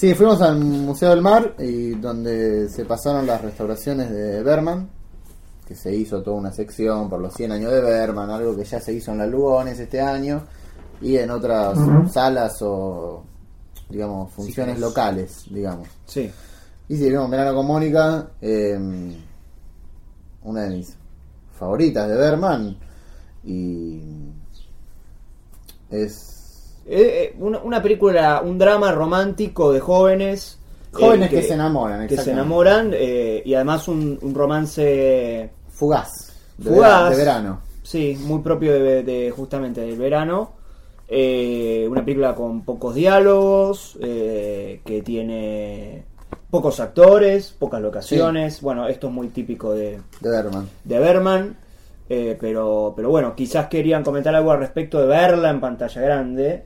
Sí, fuimos al Museo del Mar y donde se pasaron las restauraciones de Berman, que se hizo toda una sección por los 100 años de Berman, algo que ya se hizo en la Lugones este año y en otras salas o, digamos, funciones Sí. locales, digamos. Sí. Y si vimos Verano con Mónica, eh, una de mis favoritas de Berman y es Eh, eh, una, una película, un drama romántico de jóvenes. jóvenes eh, que, se enamoran, que se enamoran eh, y además un, un romance Fugaz, de, Fugaz. vera- de verano. Sí, muy propio de, de- justamente del verano. Eh, una película con pocos diálogos, eh, que tiene pocos actores, pocas locaciones. Bueno, esto es muy típico de, De Berman. de Berman. eh, pero, pero bueno, quizás querían comentar algo al respecto de verla en pantalla grande.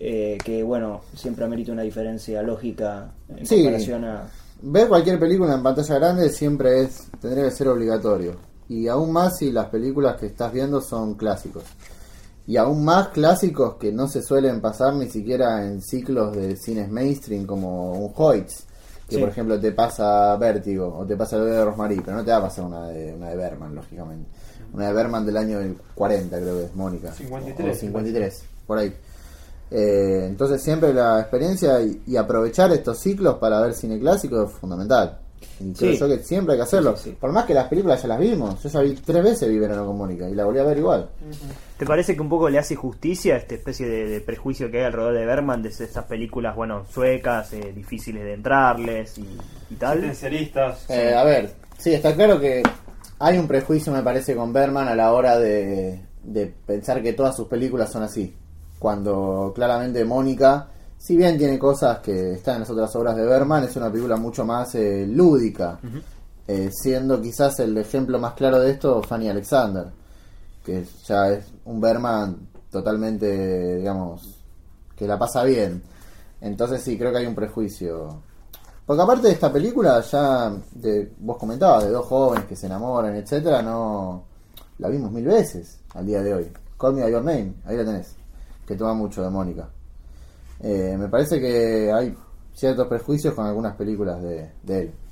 Eh, que bueno, siempre amerita una diferencia lógica en Sí. comparación a. Ver cualquier película en pantalla grande siempre es tendría que ser obligatorio. Y aún más si las películas que estás viendo son clásicos. Y aún más clásicos que no se suelen pasar ni siquiera en ciclos de cines mainstream como un Hoyts. Que Sí. por ejemplo te pasa Vértigo o te pasa el bebé de Rosmarie, pero no te va a pasar una de, una de Berman, lógicamente. Una de Berman del año del 40, creo que es Mónica. 53. O 53, por ahí. Eh, entonces siempre la experiencia y, y aprovechar estos ciclos para ver cine clásico es fundamental. Y creo Sí. yo que siempre hay que hacerlo. Sí, sí, sí. Por más que las películas ya las vimos. Yo ya vi tres veces Vi Verano con Mónica y la volví a ver igual. ¿Te parece que un poco le hace justicia a esta especie de, de prejuicio que hay alrededor de Berman, de esas películas, bueno, suecas, eh, difíciles de entrarles y, y tal? Eh, a ver, sí, está claro que hay un prejuicio, me parece, con Berman a la hora de, de pensar que todas sus películas son así. Cuando claramente Mónica, si bien tiene cosas que están en las otras obras de Berman, es una película mucho más eh, lúdica. Eh, siendo quizás el ejemplo más claro de esto Fanny Alexander, que ya es un Berman totalmente, digamos, que la pasa bien. Entonces sí, creo que hay un prejuicio. Porque aparte de esta película, ya de, vos comentabas, de dos jóvenes que se enamoran, etcétera, no la vimos mil veces al día de hoy. Call Me By Your Name, ahí la tenés, que toma mucho de Mónica. Eh, me parece que hay ciertos prejuicios con algunas películas de, de él.